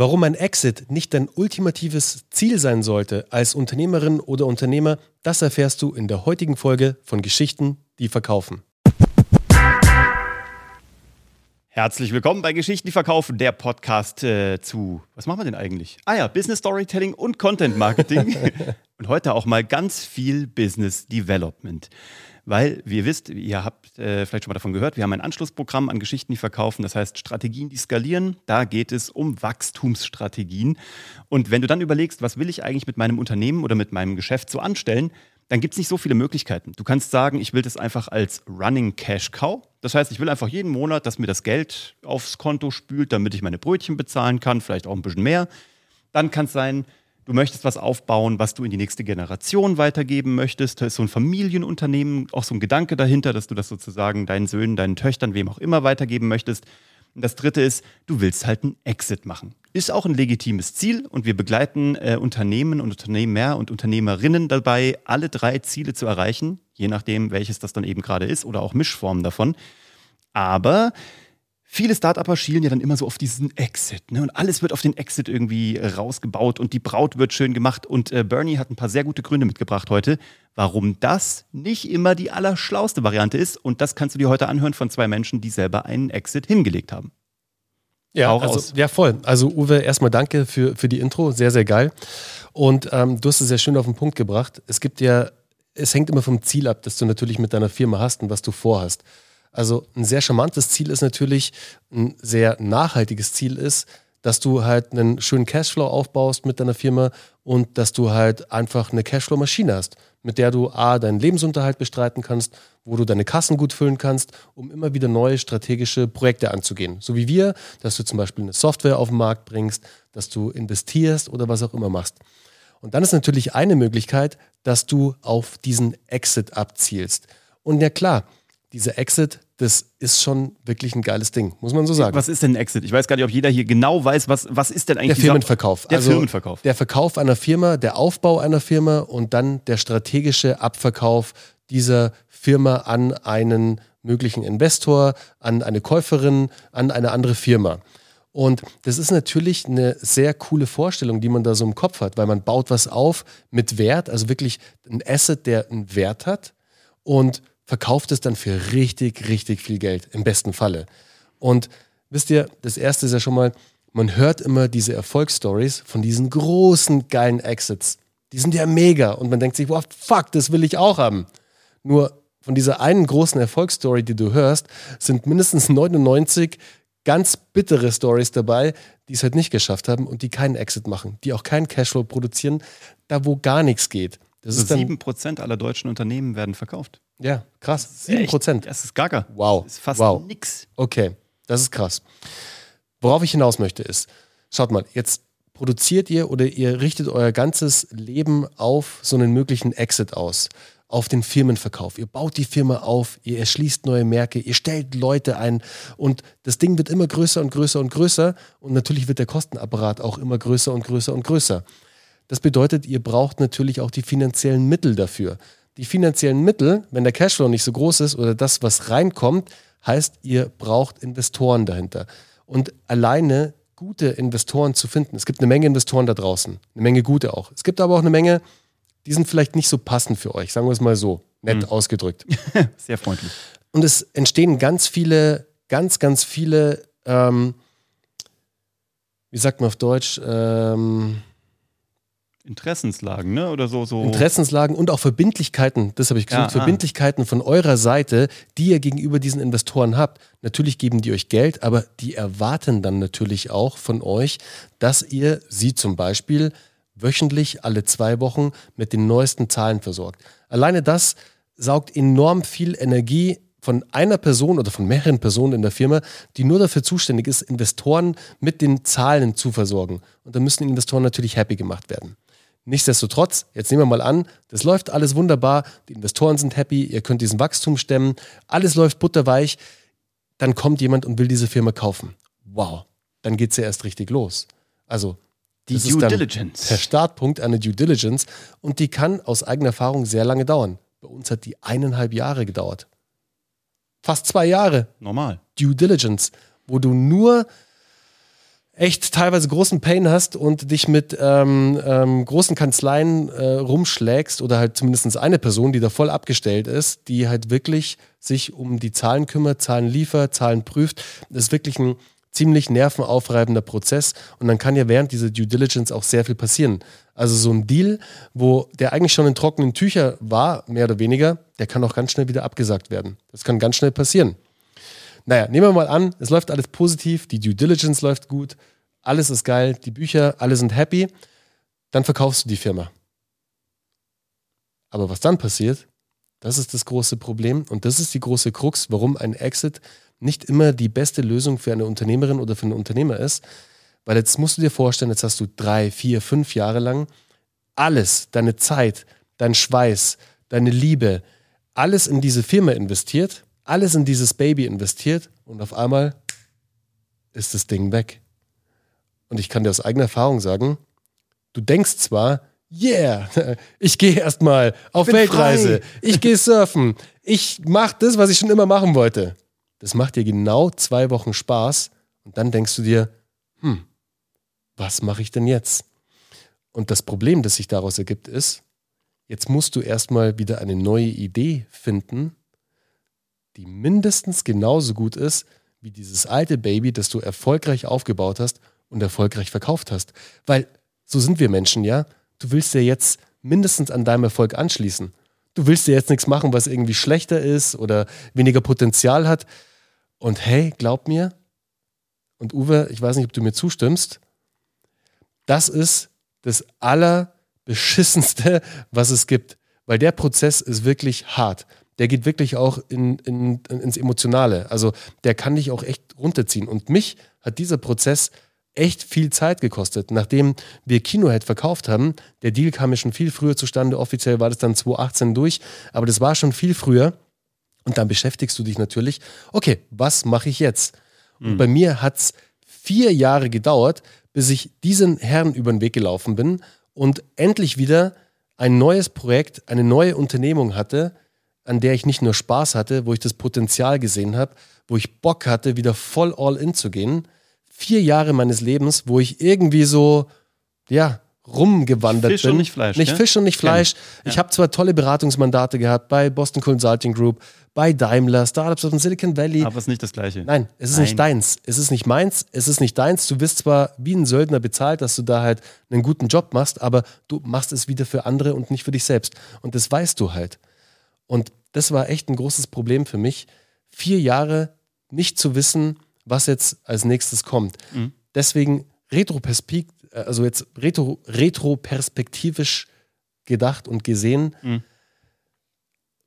Warum ein Exit nicht dein ultimatives Ziel sein sollte als Unternehmerin oder Unternehmer, das erfährst du in der heutigen Folge von Geschichten, die verkaufen. Herzlich willkommen bei Geschichten, die verkaufen, der Podcast äh, zu, was machen wir denn eigentlich? Ah ja, Business Storytelling und Content Marketing. und heute auch mal ganz viel Business Development weil, wie ihr wisst, ihr habt äh, vielleicht schon mal davon gehört, wir haben ein Anschlussprogramm an Geschichten, die verkaufen, das heißt Strategien, die skalieren. Da geht es um Wachstumsstrategien. Und wenn du dann überlegst, was will ich eigentlich mit meinem Unternehmen oder mit meinem Geschäft so anstellen, dann gibt es nicht so viele Möglichkeiten. Du kannst sagen, ich will das einfach als Running Cash Cow. Das heißt, ich will einfach jeden Monat, dass mir das Geld aufs Konto spült, damit ich meine Brötchen bezahlen kann, vielleicht auch ein bisschen mehr. Dann kann es sein, Du möchtest was aufbauen, was du in die nächste Generation weitergeben möchtest. Da ist so ein Familienunternehmen, auch so ein Gedanke dahinter, dass du das sozusagen deinen Söhnen, deinen Töchtern, wem auch immer weitergeben möchtest. Und das dritte ist, du willst halt einen Exit machen. Ist auch ein legitimes Ziel und wir begleiten äh, Unternehmen und Unternehmer und Unternehmerinnen dabei, alle drei Ziele zu erreichen, je nachdem, welches das dann eben gerade ist oder auch Mischformen davon. Aber viele Startupper schielen ja dann immer so auf diesen Exit. Ne? Und alles wird auf den Exit irgendwie äh, rausgebaut und die Braut wird schön gemacht. Und äh, Bernie hat ein paar sehr gute Gründe mitgebracht heute, warum das nicht immer die allerschlauste Variante ist. Und das kannst du dir heute anhören von zwei Menschen, die selber einen Exit hingelegt haben. Ja, also, ja, voll. Also Uwe, erstmal danke für, für die Intro, sehr, sehr geil. Und ähm, du hast es sehr schön auf den Punkt gebracht. Es gibt ja, es hängt immer vom Ziel ab, das du natürlich mit deiner Firma hast und was du vorhast. Also ein sehr charmantes Ziel ist natürlich, ein sehr nachhaltiges Ziel ist, dass du halt einen schönen Cashflow aufbaust mit deiner Firma und dass du halt einfach eine Cashflow-Maschine hast, mit der du A, deinen Lebensunterhalt bestreiten kannst, wo du deine Kassen gut füllen kannst, um immer wieder neue strategische Projekte anzugehen. So wie wir, dass du zum Beispiel eine Software auf den Markt bringst, dass du investierst oder was auch immer machst. Und dann ist natürlich eine Möglichkeit, dass du auf diesen Exit abzielst. Und ja klar, dieser Exit, das ist schon wirklich ein geiles Ding, muss man so sagen. Was ist denn ein Exit? Ich weiß gar nicht, ob jeder hier genau weiß, was, was ist denn eigentlich der Firmenverkauf? Der also Firmenverkauf. Der Verkauf einer Firma, der Aufbau einer Firma und dann der strategische Abverkauf dieser Firma an einen möglichen Investor, an eine Käuferin, an eine andere Firma. Und das ist natürlich eine sehr coole Vorstellung, die man da so im Kopf hat, weil man baut was auf mit Wert, also wirklich ein Asset, der einen Wert hat und verkauft es dann für richtig, richtig viel Geld, im besten Falle. Und wisst ihr, das erste ist ja schon mal, man hört immer diese Erfolgsstories von diesen großen, geilen Exits. Die sind ja mega und man denkt sich, wow, fuck, das will ich auch haben. Nur von dieser einen großen Erfolgsstory, die du hörst, sind mindestens 99 ganz bittere Stories dabei, die es halt nicht geschafft haben und die keinen Exit machen, die auch keinen Cashflow produzieren, da wo gar nichts geht. Das also ist dann, 7% aller deutschen Unternehmen werden verkauft. Ja, krass. 7 Prozent. Das ist gaga. Wow. Das ist fast wow. nix. Okay, das ist krass. Worauf ich hinaus möchte ist, schaut mal, jetzt produziert ihr oder ihr richtet euer ganzes Leben auf so einen möglichen Exit aus, auf den Firmenverkauf. Ihr baut die Firma auf, ihr erschließt neue Märkte, ihr stellt Leute ein und das Ding wird immer größer und größer und größer und natürlich wird der Kostenapparat auch immer größer und größer und größer. Das bedeutet, ihr braucht natürlich auch die finanziellen Mittel dafür die finanziellen Mittel, wenn der Cashflow nicht so groß ist oder das, was reinkommt, heißt, ihr braucht Investoren dahinter. Und alleine gute Investoren zu finden. Es gibt eine Menge Investoren da draußen, eine Menge gute auch. Es gibt aber auch eine Menge, die sind vielleicht nicht so passend für euch, sagen wir es mal so, nett mhm. ausgedrückt. Sehr freundlich. Und es entstehen ganz viele, ganz, ganz viele, ähm, wie sagt man auf Deutsch, ähm, Interessenslagen, ne? Oder so, so. Interessenslagen und auch Verbindlichkeiten, das habe ich gesagt, ja, ah. Verbindlichkeiten von eurer Seite, die ihr gegenüber diesen Investoren habt. Natürlich geben die euch Geld, aber die erwarten dann natürlich auch von euch, dass ihr sie zum Beispiel wöchentlich alle zwei Wochen mit den neuesten Zahlen versorgt. Alleine das saugt enorm viel Energie von einer Person oder von mehreren Personen in der Firma, die nur dafür zuständig ist, Investoren mit den Zahlen zu versorgen. Und da müssen Investoren natürlich happy gemacht werden. Nichtsdestotrotz, jetzt nehmen wir mal an, das läuft alles wunderbar, die Investoren sind happy, ihr könnt diesen Wachstum stemmen, alles läuft butterweich, dann kommt jemand und will diese Firma kaufen. Wow, dann geht es ja erst richtig los. Also die Due Diligence. Der Startpunkt einer Due Diligence und die kann aus eigener Erfahrung sehr lange dauern. Bei uns hat die eineinhalb Jahre gedauert. Fast zwei Jahre. Normal. Due Diligence, wo du nur echt teilweise großen Pain hast und dich mit ähm, ähm, großen Kanzleien äh, rumschlägst oder halt zumindest eine Person, die da voll abgestellt ist, die halt wirklich sich um die Zahlen kümmert, Zahlen liefert, Zahlen prüft. Das ist wirklich ein ziemlich nervenaufreibender Prozess und dann kann ja während dieser Due Diligence auch sehr viel passieren. Also so ein Deal, wo der eigentlich schon in trockenen Tüchern war, mehr oder weniger, der kann auch ganz schnell wieder abgesagt werden. Das kann ganz schnell passieren. Naja, nehmen wir mal an, es läuft alles positiv, die Due Diligence läuft gut, alles ist geil, die Bücher, alle sind happy, dann verkaufst du die Firma. Aber was dann passiert, das ist das große Problem und das ist die große Krux, warum ein Exit nicht immer die beste Lösung für eine Unternehmerin oder für einen Unternehmer ist. Weil jetzt musst du dir vorstellen, jetzt hast du drei, vier, fünf Jahre lang alles, deine Zeit, dein Schweiß, deine Liebe, alles in diese Firma investiert alles in dieses Baby investiert und auf einmal ist das Ding weg. Und ich kann dir aus eigener Erfahrung sagen, du denkst zwar, yeah, ich gehe erstmal auf Weltreise, frei. ich gehe surfen, ich mache das, was ich schon immer machen wollte. Das macht dir genau zwei Wochen Spaß und dann denkst du dir, hm, was mache ich denn jetzt? Und das Problem, das sich daraus ergibt, ist, jetzt musst du erstmal wieder eine neue Idee finden, die mindestens genauso gut ist wie dieses alte Baby, das du erfolgreich aufgebaut hast und erfolgreich verkauft hast. Weil so sind wir Menschen, ja. Du willst ja jetzt mindestens an deinem Erfolg anschließen. Du willst ja jetzt nichts machen, was irgendwie schlechter ist oder weniger Potenzial hat. Und hey, glaub mir, und Uwe, ich weiß nicht, ob du mir zustimmst, das ist das Allerbeschissenste, was es gibt. Weil der Prozess ist wirklich hart der geht wirklich auch in, in, ins Emotionale. Also der kann dich auch echt runterziehen. Und mich hat dieser Prozess echt viel Zeit gekostet. Nachdem wir Kinohead verkauft haben, der Deal kam ja schon viel früher zustande. Offiziell war das dann 2018 durch, aber das war schon viel früher. Und dann beschäftigst du dich natürlich, okay, was mache ich jetzt? Und mhm. bei mir hat es vier Jahre gedauert, bis ich diesen Herrn über den Weg gelaufen bin und endlich wieder ein neues Projekt, eine neue Unternehmung hatte, an der ich nicht nur Spaß hatte, wo ich das Potenzial gesehen habe, wo ich Bock hatte, wieder voll all in zu gehen. Vier Jahre meines Lebens, wo ich irgendwie so, ja, rumgewandert Fisch bin. Und nicht Fleisch. Nicht Fisch und nicht Fleisch. Ja. Ich habe zwar tolle Beratungsmandate gehabt bei Boston Consulting Group, bei Daimler, Startups aus dem Silicon Valley. Aber es ist nicht das Gleiche. Nein, es ist Nein. nicht deins. Es ist nicht meins. Es ist nicht deins. Du wirst zwar wie ein Söldner bezahlt, dass du da halt einen guten Job machst, aber du machst es wieder für andere und nicht für dich selbst. Und das weißt du halt. Und das war echt ein großes Problem für mich, vier Jahre nicht zu wissen, was jetzt als nächstes kommt. Mhm. Deswegen retroperspektiv, also jetzt retro, retroperspektivisch gedacht und gesehen. Mhm.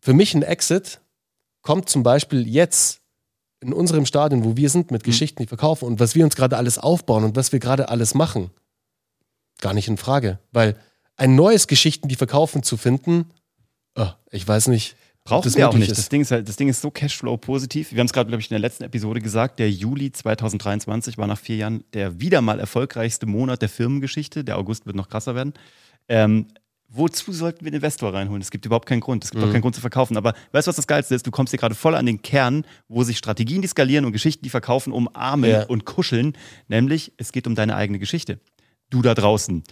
Für mich ein Exit kommt zum Beispiel jetzt in unserem Stadion, wo wir sind mit mhm. Geschichten, die verkaufen und was wir uns gerade alles aufbauen und was wir gerade alles machen, gar nicht in Frage. Weil ein neues Geschichten, die verkaufen zu finden, oh, ich weiß nicht, Brauchen wir auch nicht. Das Ding, ist halt, das Ding ist so Cashflow-positiv. Wir haben es gerade, glaube ich, in der letzten Episode gesagt. Der Juli 2023 war nach vier Jahren der wieder mal erfolgreichste Monat der Firmengeschichte. Der August wird noch krasser werden. Ähm, wozu sollten wir den Investor reinholen? Es gibt überhaupt keinen Grund. Es gibt mhm. auch keinen Grund zu verkaufen. Aber weißt du, was das Geilste ist? Du kommst hier gerade voll an den Kern, wo sich Strategien, die skalieren und Geschichten, die verkaufen, umarmen ja. und kuscheln. Nämlich, es geht um deine eigene Geschichte. Du da draußen.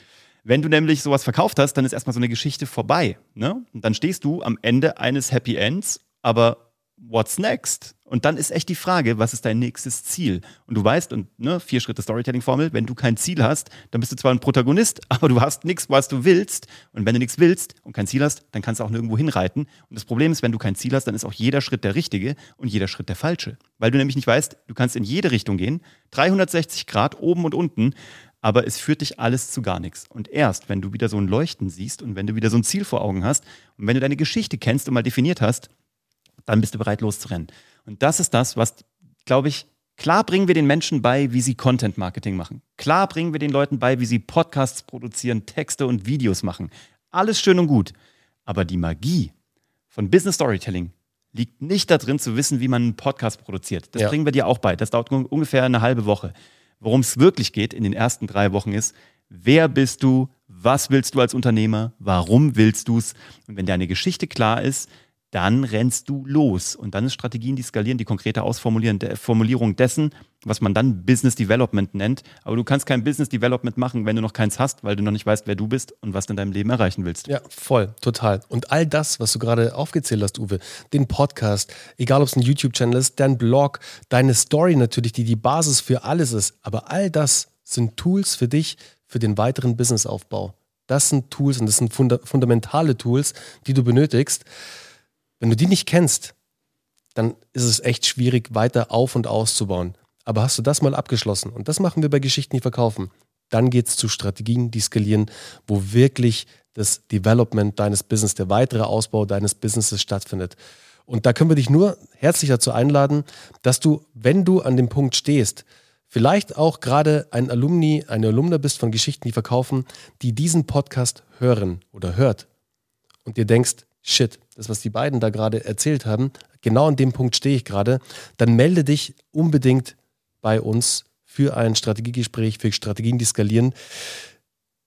Wenn du nämlich sowas verkauft hast, dann ist erstmal so eine Geschichte vorbei. Ne? Und dann stehst du am Ende eines Happy Ends, aber what's next? Und dann ist echt die Frage, was ist dein nächstes Ziel? Und du weißt, und ne, vier Schritte Storytelling-Formel, wenn du kein Ziel hast, dann bist du zwar ein Protagonist, aber du hast nichts, was du willst. Und wenn du nichts willst und kein Ziel hast, dann kannst du auch nirgendwo hinreiten. Und das Problem ist, wenn du kein Ziel hast, dann ist auch jeder Schritt der richtige und jeder Schritt der falsche. Weil du nämlich nicht weißt, du kannst in jede Richtung gehen, 360 Grad oben und unten aber es führt dich alles zu gar nichts. Und erst, wenn du wieder so ein Leuchten siehst und wenn du wieder so ein Ziel vor Augen hast und wenn du deine Geschichte kennst und mal definiert hast, dann bist du bereit loszurennen. Und das ist das, was, glaube ich, klar bringen wir den Menschen bei, wie sie Content Marketing machen. Klar bringen wir den Leuten bei, wie sie Podcasts produzieren, Texte und Videos machen. Alles schön und gut. Aber die Magie von Business Storytelling liegt nicht darin zu wissen, wie man einen Podcast produziert. Das ja. bringen wir dir auch bei. Das dauert ungefähr eine halbe Woche. Worum es wirklich geht in den ersten drei Wochen ist, wer bist du, was willst du als Unternehmer, warum willst du es? Und wenn deine Geschichte klar ist, dann rennst du los. Und dann ist Strategien, die skalieren, die konkrete Ausformulierung dessen, was man dann Business Development nennt. Aber du kannst kein Business Development machen, wenn du noch keins hast, weil du noch nicht weißt, wer du bist und was du in deinem Leben erreichen willst. Ja, voll, total. Und all das, was du gerade aufgezählt hast, Uwe, den Podcast, egal ob es ein YouTube-Channel ist, dein Blog, deine Story natürlich, die die Basis für alles ist. Aber all das sind Tools für dich, für den weiteren Businessaufbau. Das sind Tools und das sind funda fundamentale Tools, die du benötigst. Wenn du die nicht kennst, dann ist es echt schwierig, weiter auf und auszubauen. Aber hast du das mal abgeschlossen, und das machen wir bei Geschichten, die verkaufen, dann geht es zu Strategien, die skalieren, wo wirklich das Development deines Business, der weitere Ausbau deines Businesses stattfindet. Und da können wir dich nur herzlich dazu einladen, dass du, wenn du an dem Punkt stehst, vielleicht auch gerade ein Alumni, eine Alumna bist von Geschichten, die verkaufen, die diesen Podcast hören oder hört und dir denkst, shit, das, was die beiden da gerade erzählt haben, genau an dem Punkt stehe ich gerade, dann melde dich unbedingt bei uns für ein Strategiegespräch, für Strategien, die skalieren.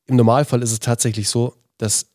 Im Normalfall ist es tatsächlich so, dass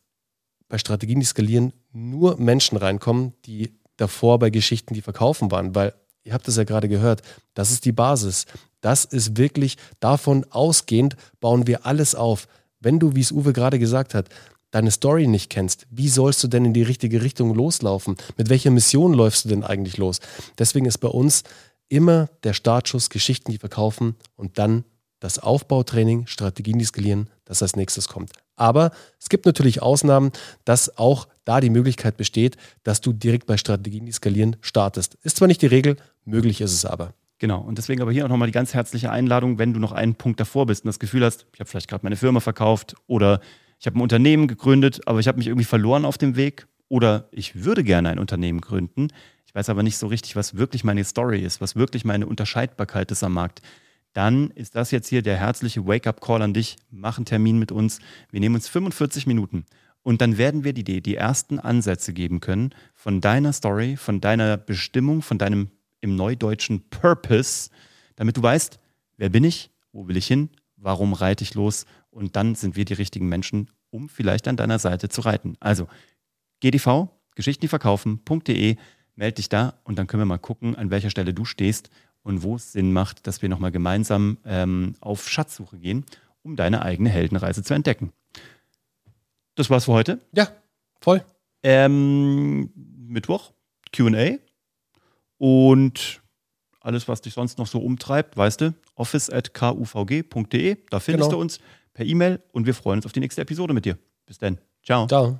bei Strategien, die skalieren, nur Menschen reinkommen, die davor bei Geschichten, die verkaufen waren, weil ihr habt es ja gerade gehört, das ist die Basis. Das ist wirklich davon ausgehend, bauen wir alles auf. Wenn du, wie es Uwe gerade gesagt hat, deine Story nicht kennst, wie sollst du denn in die richtige Richtung loslaufen? Mit welcher Mission läufst du denn eigentlich los? Deswegen ist bei uns immer der Startschuss Geschichten, die verkaufen und dann das Aufbautraining, Strategien, die skalieren, das als nächstes kommt. Aber es gibt natürlich Ausnahmen, dass auch da die Möglichkeit besteht, dass du direkt bei Strategien, die skalieren, startest. Ist zwar nicht die Regel, möglich ist es aber. Genau, und deswegen aber hier auch nochmal die ganz herzliche Einladung, wenn du noch einen Punkt davor bist und das Gefühl hast, ich habe vielleicht gerade meine Firma verkauft oder ich habe ein Unternehmen gegründet, aber ich habe mich irgendwie verloren auf dem Weg oder ich würde gerne ein Unternehmen gründen. Ich weiß aber nicht so richtig, was wirklich meine Story ist, was wirklich meine Unterscheidbarkeit ist am Markt. Dann ist das jetzt hier der herzliche Wake-up-Call an dich. Mach einen Termin mit uns. Wir nehmen uns 45 Minuten und dann werden wir dir die ersten Ansätze geben können von deiner Story, von deiner Bestimmung, von deinem im Neudeutschen Purpose, damit du weißt, wer bin ich, wo will ich hin, warum reite ich los und dann sind wir die richtigen Menschen, um vielleicht an deiner Seite zu reiten. Also GDV, geschichtendieverkaufen.de, melde dich da und dann können wir mal gucken, an welcher Stelle du stehst und wo es Sinn macht, dass wir nochmal gemeinsam ähm, auf Schatzsuche gehen, um deine eigene Heldenreise zu entdecken. Das war's für heute. Ja, voll. Ähm, Mittwoch, QA. Und alles, was dich sonst noch so umtreibt, weißt du, office at kuvg.de, da findest genau. du uns per E-Mail und wir freuen uns auf die nächste Episode mit dir. Bis dann. Ciao. Ciao.